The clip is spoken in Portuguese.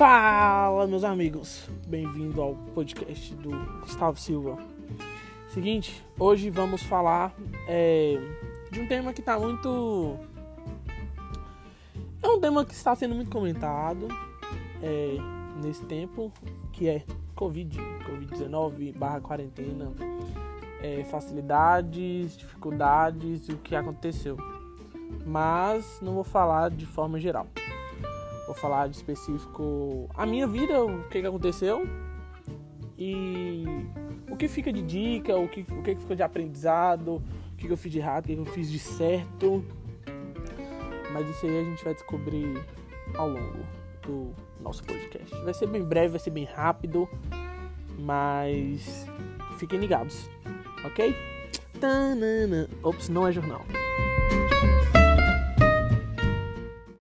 Fala, meus amigos! Bem-vindo ao podcast do Gustavo Silva. Seguinte, hoje vamos falar é, de um tema que está muito. É um tema que está sendo muito comentado é, nesse tempo, que é Covid, Covid-19 barra quarentena, é, facilidades, dificuldades e o que aconteceu. Mas não vou falar de forma geral vou falar de específico a minha vida, o que, que aconteceu e o que fica de dica, o que, o que fica de aprendizado, o que, que eu fiz de errado, o que, que eu fiz de certo. Mas isso aí a gente vai descobrir ao longo do nosso podcast. Vai ser bem breve, vai ser bem rápido, mas fiquem ligados, ok? Tanana. Ops, não é jornal.